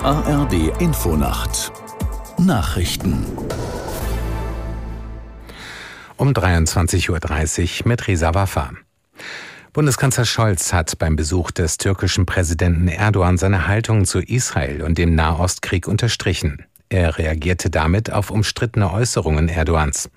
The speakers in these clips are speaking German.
ARD Infonacht Nachrichten um 23.30 Uhr mit Risa Waffa. Bundeskanzler Scholz hat beim Besuch des türkischen Präsidenten Erdogan seine Haltung zu Israel und dem Nahostkrieg unterstrichen. Er reagierte damit auf umstrittene Äußerungen Erdogans.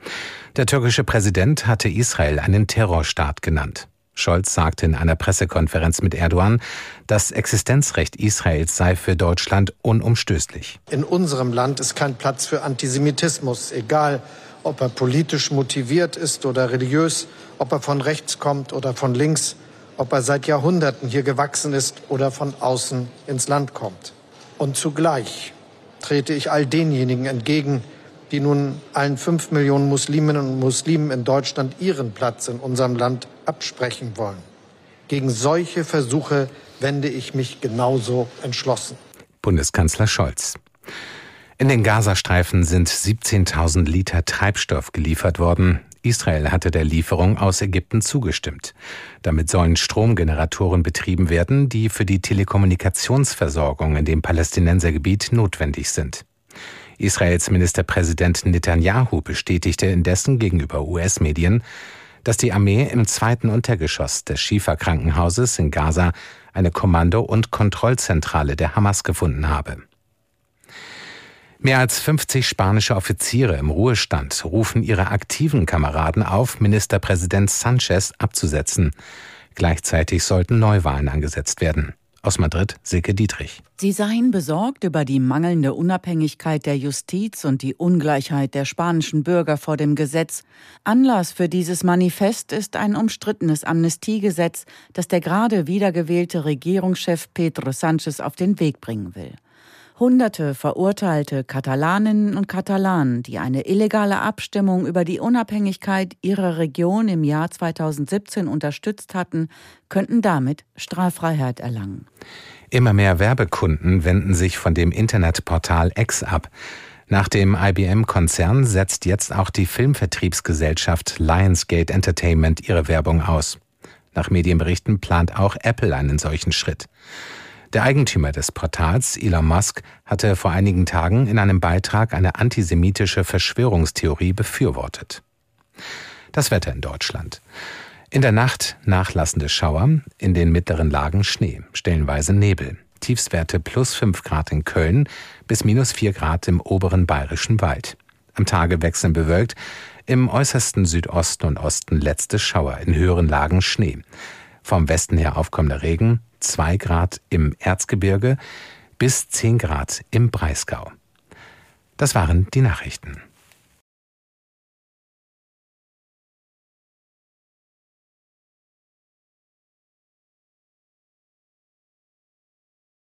Der türkische Präsident hatte Israel einen Terrorstaat genannt. Scholz sagte in einer Pressekonferenz mit Erdogan, das Existenzrecht Israels sei für Deutschland unumstößlich. In unserem Land ist kein Platz für Antisemitismus, egal ob er politisch motiviert ist oder religiös, ob er von rechts kommt oder von links, ob er seit Jahrhunderten hier gewachsen ist oder von außen ins Land kommt. Und zugleich trete ich all denjenigen entgegen, die nun allen fünf Millionen Musliminnen und Muslimen in Deutschland ihren Platz in unserem Land absprechen wollen. Gegen solche Versuche wende ich mich genauso entschlossen. Bundeskanzler Scholz. In den Gazastreifen sind 17.000 Liter Treibstoff geliefert worden. Israel hatte der Lieferung aus Ägypten zugestimmt. Damit sollen Stromgeneratoren betrieben werden, die für die Telekommunikationsversorgung in dem Palästinensergebiet notwendig sind. Israels Ministerpräsident Netanyahu bestätigte indessen gegenüber US-Medien, dass die Armee im zweiten Untergeschoss des Schifa-Krankenhauses in Gaza eine Kommando- und Kontrollzentrale der Hamas gefunden habe. Mehr als 50 spanische Offiziere im Ruhestand rufen ihre aktiven Kameraden auf, Ministerpräsident Sanchez abzusetzen. Gleichzeitig sollten Neuwahlen angesetzt werden. Aus Madrid Silke Dietrich. Sie seien besorgt über die mangelnde Unabhängigkeit der Justiz und die Ungleichheit der spanischen Bürger vor dem Gesetz. Anlass für dieses Manifest ist ein umstrittenes Amnestiegesetz, das der gerade wiedergewählte Regierungschef Pedro Sánchez auf den Weg bringen will. Hunderte verurteilte Katalaninnen und Katalanen, die eine illegale Abstimmung über die Unabhängigkeit ihrer Region im Jahr 2017 unterstützt hatten, könnten damit Straffreiheit erlangen. Immer mehr Werbekunden wenden sich von dem Internetportal X ab. Nach dem IBM-Konzern setzt jetzt auch die Filmvertriebsgesellschaft Lionsgate Entertainment ihre Werbung aus. Nach Medienberichten plant auch Apple einen solchen Schritt. Der Eigentümer des Portals, Elon Musk, hatte vor einigen Tagen in einem Beitrag eine antisemitische Verschwörungstheorie befürwortet. Das Wetter in Deutschland. In der Nacht nachlassende Schauer, in den mittleren Lagen Schnee, stellenweise Nebel. Tiefstwerte plus 5 Grad in Köln bis minus 4 Grad im oberen bayerischen Wald. Am Tage wechseln bewölkt, im äußersten Südosten und Osten letzte Schauer, in höheren Lagen Schnee. Vom Westen her aufkommender Regen, 2 Grad im Erzgebirge bis 10 Grad im Breisgau. Das waren die Nachrichten.